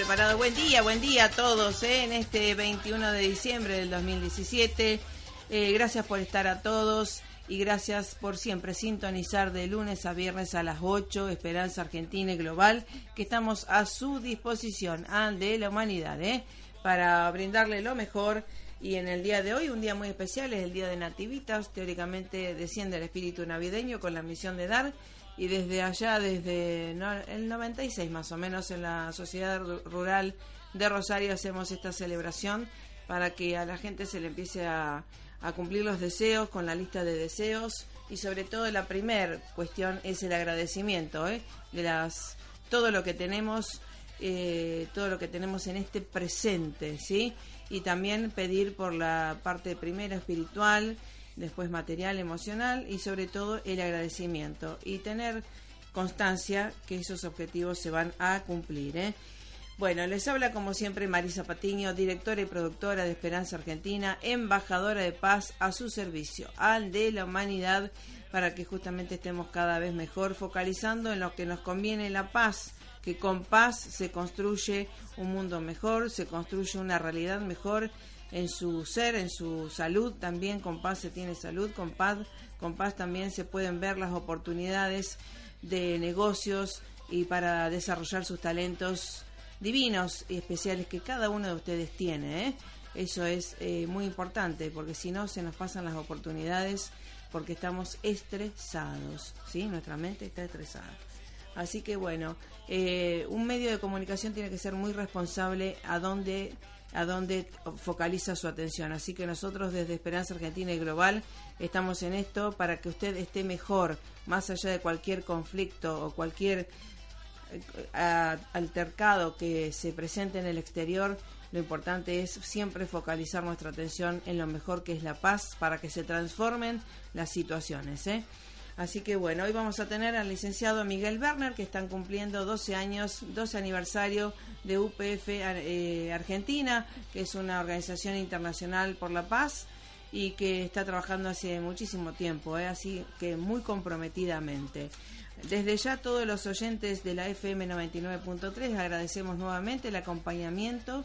Preparado. Buen día, buen día a todos ¿eh? en este 21 de diciembre del 2017. Eh, gracias por estar a todos y gracias por siempre sintonizar de lunes a viernes a las 8, Esperanza Argentina y Global, que estamos a su disposición, ah, de la humanidad, ¿eh? para brindarle lo mejor. Y en el día de hoy, un día muy especial, es el Día de Nativitas. Teóricamente desciende el espíritu navideño con la misión de dar y desde allá, desde el 96 más o menos, en la Sociedad Rural de Rosario hacemos esta celebración para que a la gente se le empiece a, cumplir los deseos con la lista de deseos y sobre todo la primera cuestión es el agradecimiento ¿eh? de las todo lo que tenemos eh, todo lo que tenemos en este presente sí y también pedir por la parte primera espiritual después material, emocional y sobre todo el agradecimiento y tener constancia que esos objetivos se van a cumplir. ¿eh? Bueno, les habla como siempre Marisa Patiño, directora y productora de Esperanza Argentina, embajadora de paz a su servicio, al de la humanidad, para que justamente estemos cada vez mejor, focalizando en lo que nos conviene la paz, que con paz se construye un mundo mejor, se construye una realidad mejor en su ser, en su salud, también con paz se tiene salud, con paz, con paz también se pueden ver las oportunidades de negocios y para desarrollar sus talentos divinos y especiales que cada uno de ustedes tiene. ¿eh? Eso es eh, muy importante porque si no se nos pasan las oportunidades porque estamos estresados, ¿sí? Nuestra mente está estresada. Así que bueno, eh, un medio de comunicación tiene que ser muy responsable a dónde a dónde focaliza su atención. Así que nosotros desde Esperanza Argentina y Global estamos en esto para que usted esté mejor, más allá de cualquier conflicto o cualquier eh, altercado que se presente en el exterior. Lo importante es siempre focalizar nuestra atención en lo mejor que es la paz para que se transformen las situaciones. ¿eh? Así que bueno, hoy vamos a tener al licenciado Miguel Werner, que están cumpliendo 12 años, 12 aniversario de UPF eh, Argentina, que es una organización internacional por la paz y que está trabajando hace muchísimo tiempo, eh, así que muy comprometidamente. Desde ya todos los oyentes de la FM 99.3 agradecemos nuevamente el acompañamiento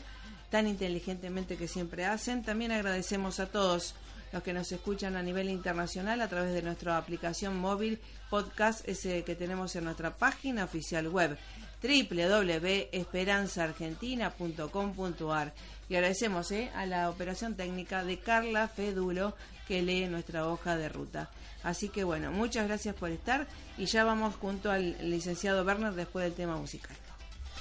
tan inteligentemente que siempre hacen. También agradecemos a todos los que nos escuchan a nivel internacional a través de nuestra aplicación móvil podcast ese que tenemos en nuestra página oficial web www.esperanzaargentina.com.ar y agradecemos eh, a la operación técnica de Carla Fedulo que lee nuestra hoja de ruta. Así que bueno, muchas gracias por estar y ya vamos junto al licenciado Werner después del tema musical.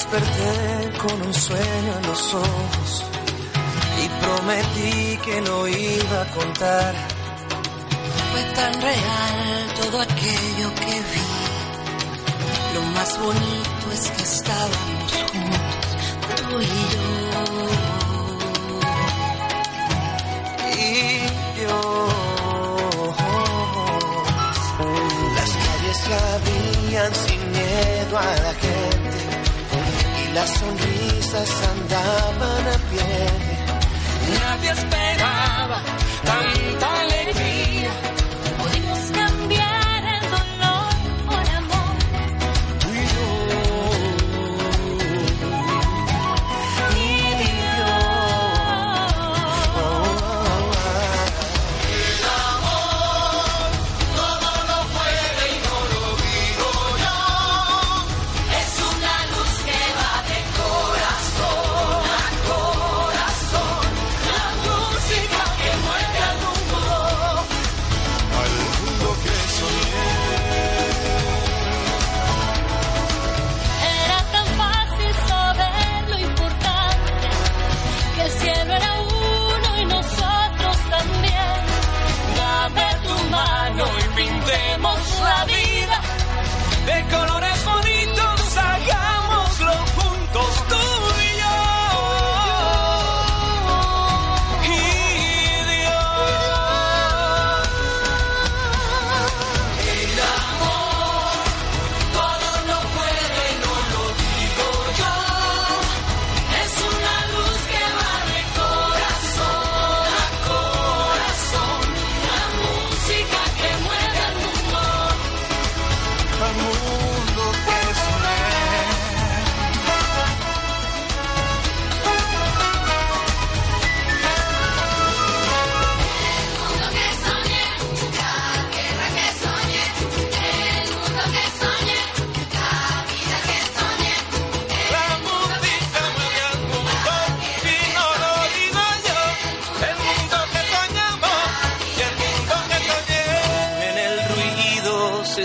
desperté con un sueño en los ojos y prometí que no iba a contar. Fue tan real todo aquello que vi. Lo más bonito es que estábamos juntos, tú y yo. Y yo. Las calles la habían sin miedo a la gente las sonrisas andaban a pie. Nadie esperaba tanta alegría.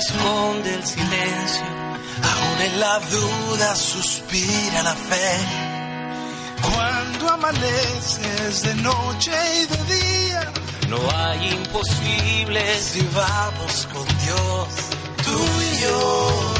esconde el silencio, aún en la duda suspira la fe. Cuando amaneces de noche y de día, no hay imposibles si vamos con Dios, tú y yo.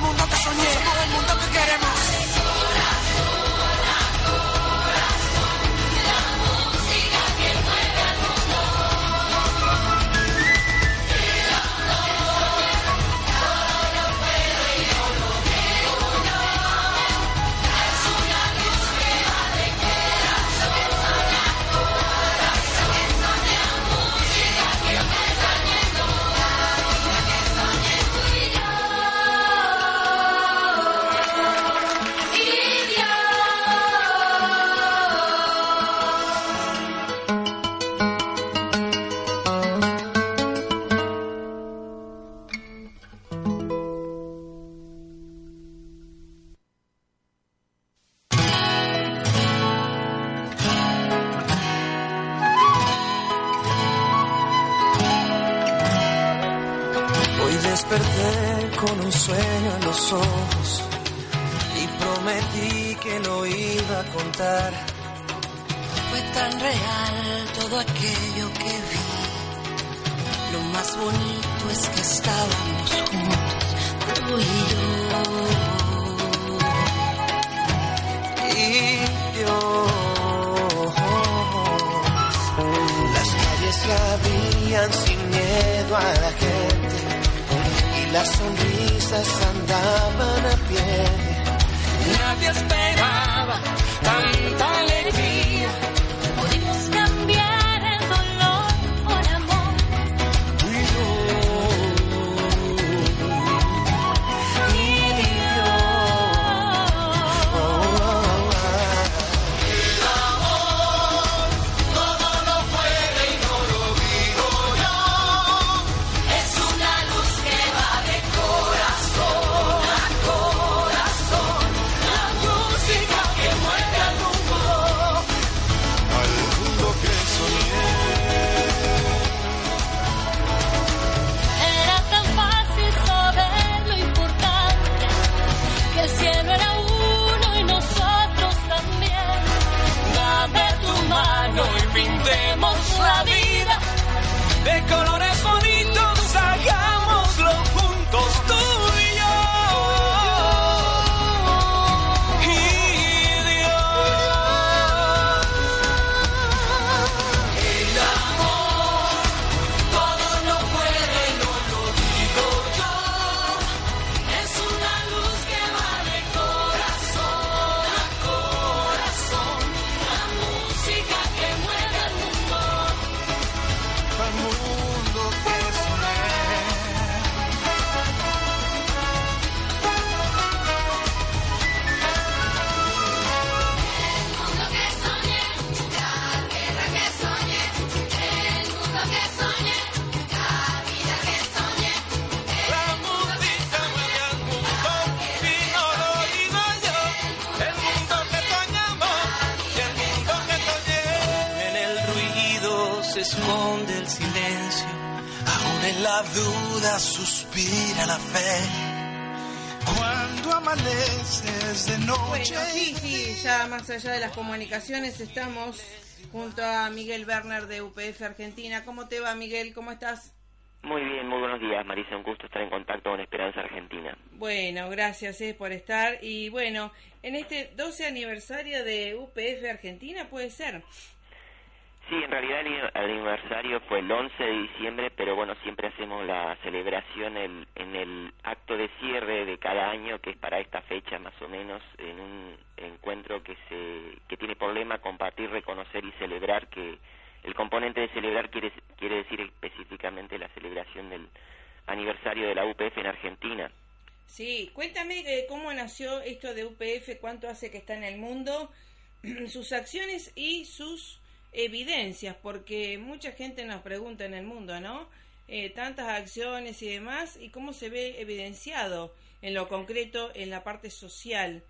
el mundo que soñé, somos el mundo que queremos. desperté con un sueño en los ojos y prometí que lo iba a contar. Fue tan real todo aquello que vi. Lo más bonito es que estábamos juntos, tú y yo. Y yo. Las calles la habían sin miedo a la gente las sonrisas andaban a pie. Nadie esperaba tanta alegría. Esconde el silencio, aún en la duda suspira la fe. Cuando amaneces de noche. Bueno, sí, sí, ya más allá de las comunicaciones estamos junto a Miguel Werner de UPF Argentina. ¿Cómo te va, Miguel? ¿Cómo estás? Muy bien, muy buenos días, Marisa. Un gusto estar en contacto con Esperanza Argentina. Bueno, gracias eh, por estar. Y bueno, en este 12 aniversario de UPF Argentina, puede ser. Sí, en realidad el aniversario fue el 11 de diciembre, pero bueno, siempre hacemos la celebración el- en el acto de cierre de cada año, que es para esta fecha más o menos, en un encuentro que se que tiene por lema compartir, reconocer y celebrar, que el componente de celebrar quiere, quiere decir específicamente la celebración del aniversario de la UPF en Argentina. Sí, cuéntame eh, cómo nació esto de UPF, cuánto hace que está en el mundo, sus acciones y sus evidencias, porque mucha gente nos pregunta en el mundo, ¿no? Eh, tantas acciones y demás, y cómo se ve evidenciado en lo concreto en la parte social.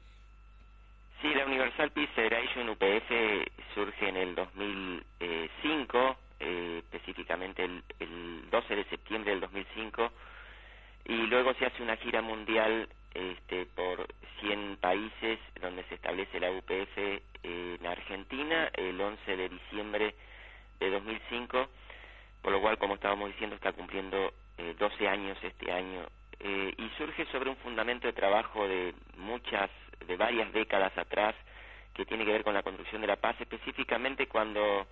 Sí, la Universal Peace Federation UPF surge en el 2005, eh, específicamente el, el 12 de septiembre del 2005, y luego se hace una gira mundial este, por 100 países donde se establece la UPF en Argentina el 11 de diciembre de 2005, por lo cual, como estábamos diciendo, está cumpliendo eh, 12 años este año. Eh, y surge sobre un fundamento de trabajo de muchas, de varias décadas atrás, que tiene que ver con la construcción de la paz, específicamente cuando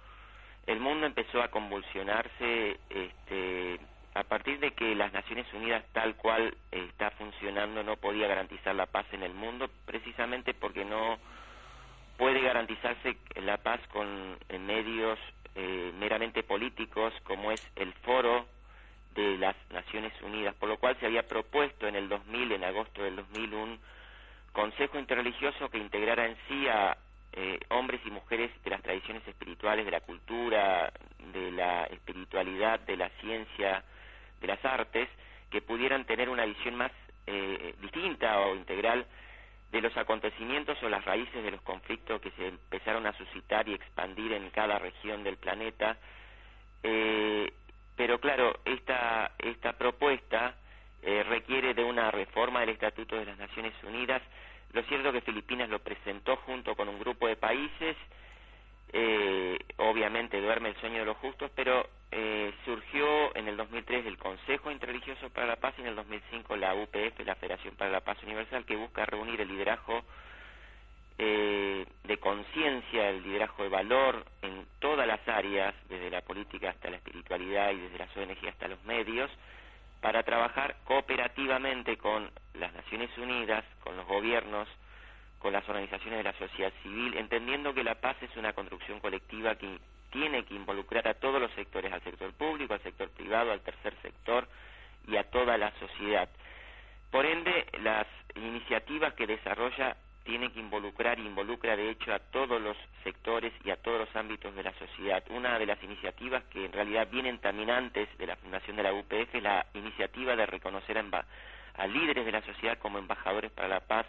el mundo empezó a convulsionarse este, a partir de que las Naciones Unidas tal cual eh, está funcionando no podía garantizar la paz en el mundo, precisamente porque no puede garantizarse la paz con medios eh, meramente políticos como es el foro de las Naciones Unidas, por lo cual se había propuesto en el 2000, en agosto del 2000, un consejo interreligioso que integrara en sí a eh, hombres y mujeres de las tradiciones espirituales, de la cultura, de la espiritualidad, de la ciencia, de las artes, que pudieran tener una visión más eh, distinta o integral de los acontecimientos o las raíces de los conflictos que se empezaron a suscitar y expandir en cada región del planeta. Eh, pero claro, esta, esta propuesta eh, requiere de una reforma del Estatuto de las Naciones Unidas. Lo cierto es que Filipinas lo presentó junto con un grupo de países. Eh, obviamente duerme el sueño de los justos, pero eh, surgió en el 2003 el Consejo Interreligioso para la Paz y en el 2005 la UPF, la Federación para la Paz Universal, que busca reunir el liderazgo eh, de conciencia, el liderazgo de valor en todas las áreas, desde la política hasta la espiritualidad y desde las ONG hasta los medios, para trabajar cooperativamente con las Naciones Unidas, con los gobiernos, con las organizaciones de la sociedad civil, entendiendo que la paz es una construcción colectiva que tiene que involucrar a todos los sectores, al sector público, al sector privado, al tercer sector y a toda la sociedad. Por ende, las iniciativas que desarrolla tienen que involucrar y involucra de hecho a todos los sectores y a todos los ámbitos de la sociedad. Una de las iniciativas que en realidad vienen también antes de la fundación de la UPF es la iniciativa de reconocer a líderes de la sociedad como embajadores para la paz,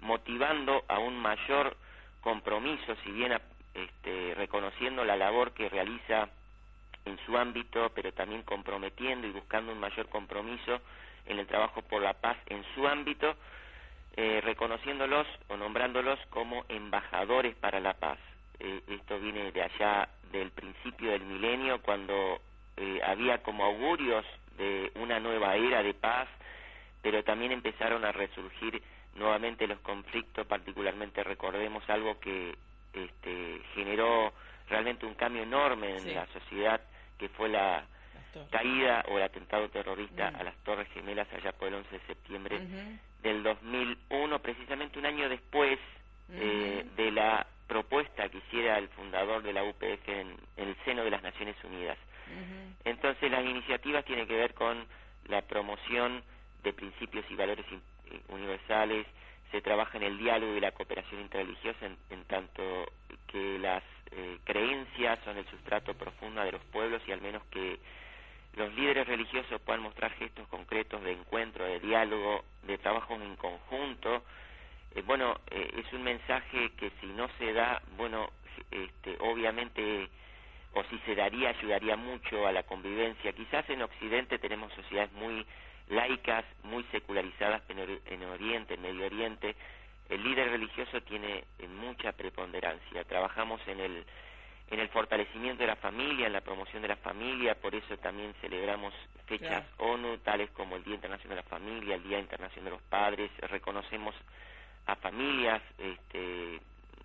motivando a un mayor compromiso, si bien este, reconociendo la labor que realiza en su ámbito, pero también comprometiendo y buscando un mayor compromiso en el trabajo por la paz en su ámbito, eh, reconociéndolos o nombrándolos como embajadores para la paz. Eh, esto viene de allá del principio del milenio, cuando eh, había como augurios de una nueva era de paz, pero también empezaron a resurgir nuevamente los conflictos, particularmente recordemos algo que este, generó realmente un cambio enorme en Sí. la sociedad, que fue la caída o el atentado terrorista a las Torres Gemelas allá por el 11 de septiembre Ujú. del 2001, precisamente un año después eh, de la propuesta que hiciera el fundador de la UPF en, en el seno de las Naciones Unidas. Entonces las iniciativas tienen que ver con la promoción de principios y valores universales, se trabaja en el diálogo y la cooperación interreligiosa en, en tanto que las eh, creencias son el sustrato profundo de los pueblos y al menos que los líderes religiosos puedan mostrar gestos concretos de encuentro, de diálogo, de trabajo en conjunto. Eh, bueno, eh, es un mensaje que si no se da, bueno, este, obviamente, o si se daría, ayudaría mucho a la convivencia. Quizás en Occidente tenemos sociedades muy laicas, muy secularizadas en, Ori- en Oriente, en Medio Oriente. El líder religioso tiene eh, mucha preponderancia. Trabajamos en el en el fortalecimiento de la familia, en la promoción de la familia, por eso también celebramos fechas ONU, tales como el Día Internacional de la Familia, el Día Internacional de los Padres, reconocemos a familias, este,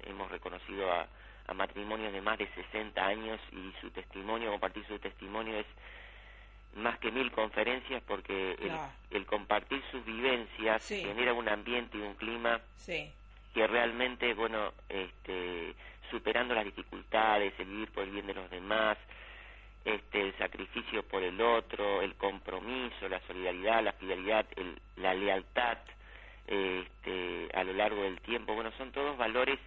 hemos reconocido a, a matrimonios de más de 60 años y su testimonio, compartir su testimonio es más que mil conferencias porque el, compartir sus vivencias Sí. genera un ambiente y un clima Sí, que realmente, bueno, este, superando las dificultades, el vivir por el bien de los demás, este, el sacrificio por el otro, el compromiso, la solidaridad, la fidelidad, el- la lealtad, este, a lo largo del tiempo, bueno, son todos valores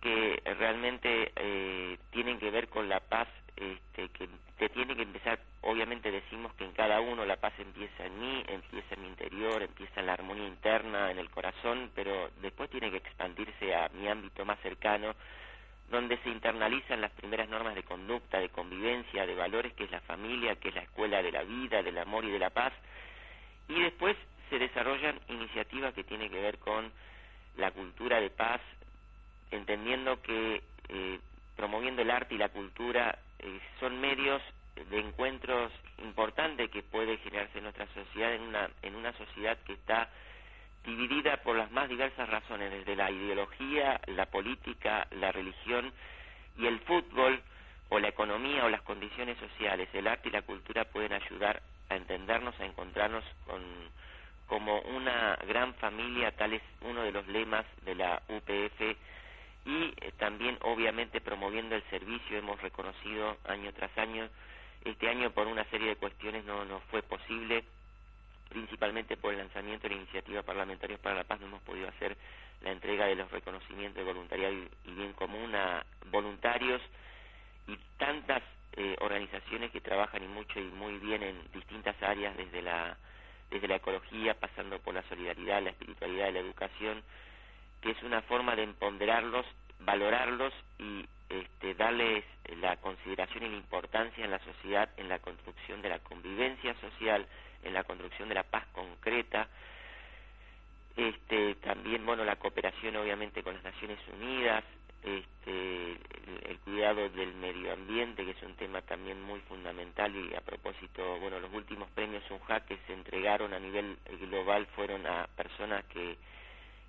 que realmente eh, tienen que ver con la paz, este, que te tiene que empezar, obviamente decimos que en cada uno la paz empieza en mí, empieza en mi interior, empieza en la armonía interna, en el corazón, pero después tiene que expandirse a mi ámbito más cercano, donde se internalizan las primeras normas de conducta, de convivencia, de valores, que es la familia, que es la escuela de la vida, del amor y de la paz, y después se desarrollan iniciativas que tienen que ver con la cultura de paz, entendiendo que eh, promoviendo el arte y la cultura eh, son medios de encuentros importantes que puede generarse en nuestra sociedad, en una, en una sociedad que está dividida por las más diversas razones, desde la ideología, la política, la religión y el fútbol o la economía o las condiciones sociales. El arte y la cultura pueden ayudar a entendernos, a encontrarnos con, como una gran familia, tal es uno de los lemas de la UPF y eh, también obviamente promoviendo el servicio hemos reconocido año tras año este año por una serie de cuestiones no no fue posible principalmente por el lanzamiento de la iniciativa Parlamentarios para la Paz no hemos podido hacer la entrega de los reconocimientos de voluntariado y, bien común a voluntarios y tantas eh, organizaciones que trabajan y mucho y muy bien en distintas áreas desde la desde la ecología pasando por la solidaridad la espiritualidad la educación que es una forma de empoderarlos, valorarlos y este, darles la consideración y la importancia en la sociedad, en la construcción de la convivencia social, en la construcción de la paz concreta. Este, también, bueno, la cooperación obviamente con las Naciones Unidas, este, el, el cuidado del medio ambiente, que es un tema también muy fundamental y a propósito, bueno, los últimos premios UNJAC que se entregaron a nivel global fueron a personas que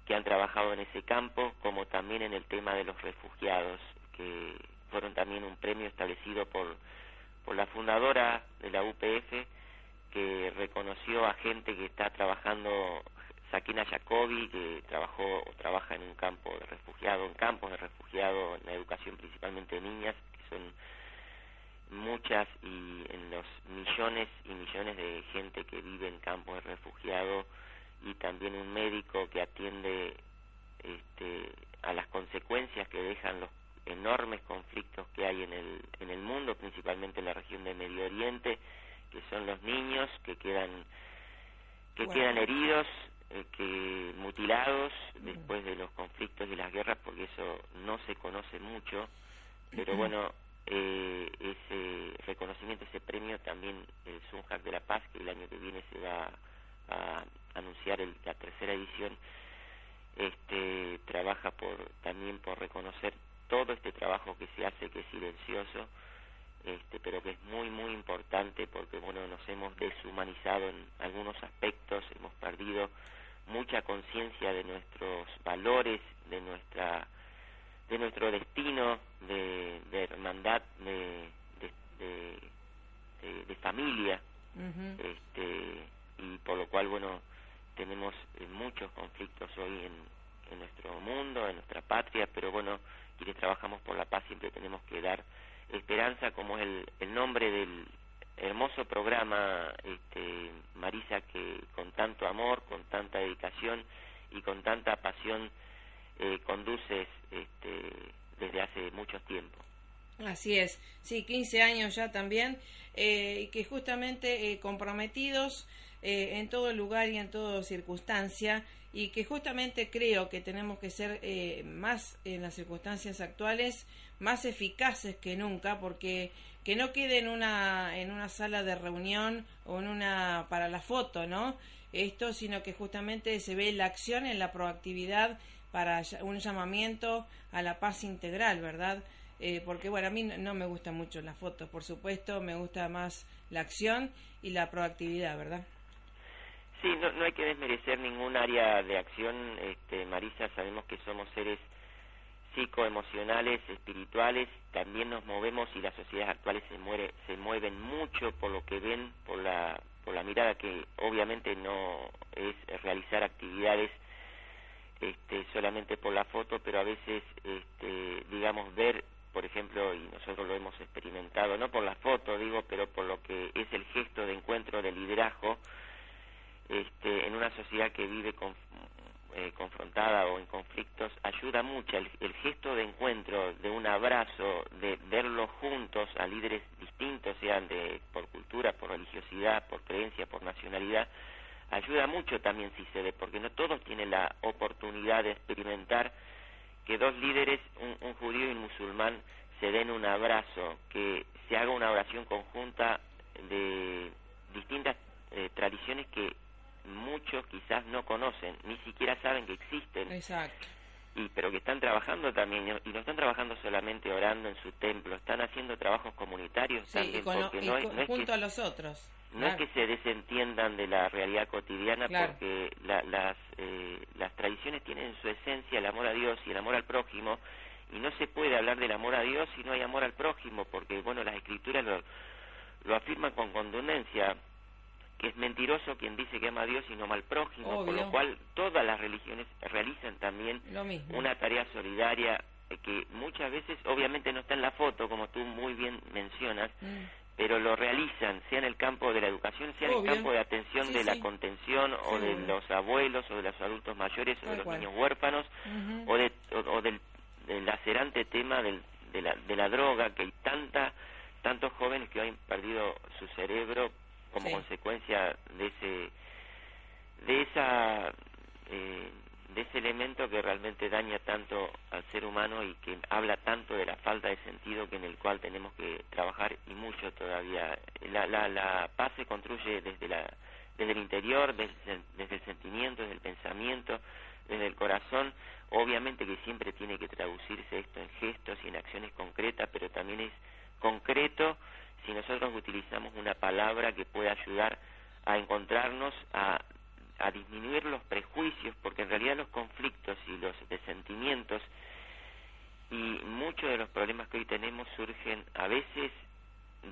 que han trabajado en ese campo, como también en el tema de los refugiados, que fueron también un premio establecido por, por la fundadora de la UPF, que reconoció a gente que está trabajando, Sakina Jacobi, que trabajó o trabaja en un campo de refugiado, en campos de refugiado, en la educación principalmente de niñas, que son muchas y en los millones y millones de gente que vive en campos de refugiado y también un médico que atiende este, a las consecuencias que dejan los enormes conflictos que hay en el, en el mundo, principalmente en la región de Medio Oriente, que son los niños que quedan que Bueno. quedan heridos, eh, que mutilados después de los conflictos y las guerras, porque eso no se conoce mucho, pero bueno, eh, ese reconocimiento, ese premio también el Sunhack de la Paz, que el año que viene se va a anunciar el- la tercera edición, este trabaja por también por reconocer todo este trabajo que se hace que es silencioso este pero que es muy muy importante porque bueno nos hemos deshumanizado en algunos aspectos hemos perdido mucha conciencia de nuestros valores de nuestra de nuestro destino de, de hermandad de, de, de- familia este y por lo cual bueno tenemos eh, muchos conflictos hoy en, en nuestro mundo en nuestra patria pero bueno quienes trabajamos por la paz siempre tenemos que dar esperanza como es el, el nombre del hermoso programa este Marisa que con tanto amor con tanta dedicación y con tanta pasión eh, conduces este desde hace mucho tiempo. Así es, sí, 15 años ya también, eh, que justamente eh, comprometidos eh, en todo lugar y en toda circunstancia, y que justamente creo que tenemos que ser eh, más en las circunstancias actuales más eficaces que nunca porque que no quede en una en una sala de reunión o en una para la foto no esto sino que justamente se ve la acción en la proactividad para un llamamiento a la paz integral verdad Eh, porque bueno a mí no- no me gustan mucho las fotos por supuesto me gusta más la acción y la proactividad verdad Sí, no, no hay que desmerecer ningún área de acción, este, Marisa, sabemos que somos seres psicoemocionales, espirituales, también nos movemos y las sociedades actuales se, muere, se mueven mucho por lo que ven, por la, por la mirada que obviamente no es realizar actividades este, solamente por la foto, pero a veces, este, digamos, ver, por ejemplo, y nosotros lo hemos experimentado, no por la foto, digo, pero por lo que es el gesto de encuentro, de liderazgo, este, en una sociedad que vive con, eh, confrontada o en conflictos, ayuda mucho el, el gesto de encuentro, de un abrazo, de verlos juntos a líderes distintos, sean de por cultura, por religiosidad, por creencia, por nacionalidad, ayuda mucho también si se ve, porque no todos tienen la oportunidad de experimentar que dos líderes, un, un judío y un musulmán, se den un abrazo, que se haga una oración conjunta de distintas eh, tradiciones que muchos quizás no conocen, ni siquiera saben que existen, exacto y pero que están trabajando también, y no- están trabajando solamente orando en su templo, están haciendo trabajos comunitarios sí, y, también, con porque y no, es- con- no es que junto a los otros no Claro. es que se desentiendan de la realidad cotidiana Claro. porque la- las, eh, las tradiciones tienen en su esencia el amor a Dios y el amor al prójimo y no se puede hablar del amor a Dios si no hay amor al prójimo porque bueno las escrituras lo, lo afirman con contundencia que es mentiroso quien dice que ama a Dios y no ama al prójimo por Obvio. lo cual todas las religiones realizan también una tarea solidaria que muchas veces obviamente no está en la foto como tú muy bien mencionas Mm. pero lo realizan, sea en el campo de la educación, sea en el campo de atención Sí, de la sí. contención o de los abuelos o de los adultos mayores o de los cual. niños huérfanos o, de, o, o del, del lacerante tema del, de, la, de la droga, que hay tanta, tantos jóvenes que hoy han perdido su cerebro como Sí. consecuencia de ese de esa eh, de ese elemento que realmente daña tanto al ser humano y que habla tanto de la falta de sentido que en el cual tenemos que trabajar y mucho todavía la, la, la paz se construye desde la desde el interior desde, desde el sentimiento desde el pensamiento desde el corazón obviamente que siempre tiene que traducirse esto en gestos y en acciones concretas pero también es concreto si nosotros utilizamos una palabra que pueda ayudar a encontrarnos, a, a disminuir los prejuicios, porque en realidad los conflictos y los resentimientos y muchos de los problemas que hoy tenemos surgen a veces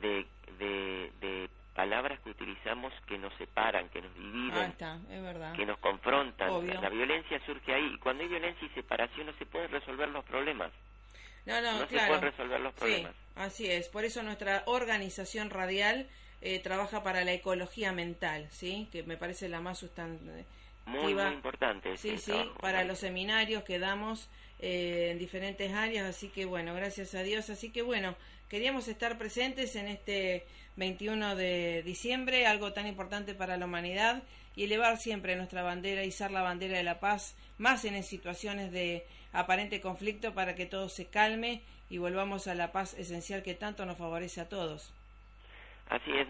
de, de, de palabras que utilizamos que nos separan, que nos dividen, Ah, está, es verdad. que nos confrontan. La violencia surge ahí y cuando hay violencia y separación no se pueden resolver los problemas. No, no, no se claro. pueden resolver los problemas. Sí, así es. Por eso nuestra organización radial eh, trabaja para la ecología mental, ¿sí? Que me parece la más sustantiva. Muy, muy importante. Sí, ese sí, trabajo, para los seminarios que damos eh, en diferentes áreas, así que bueno, gracias a Dios. Así que bueno, queríamos estar presentes en este 21 de diciembre, algo tan importante para la humanidad, y elevar siempre nuestra bandera, izar la bandera de la paz, más en situaciones de aparente conflicto, para que todo se calme y volvamos a la paz esencial que tanto nos favorece a todos. Así es.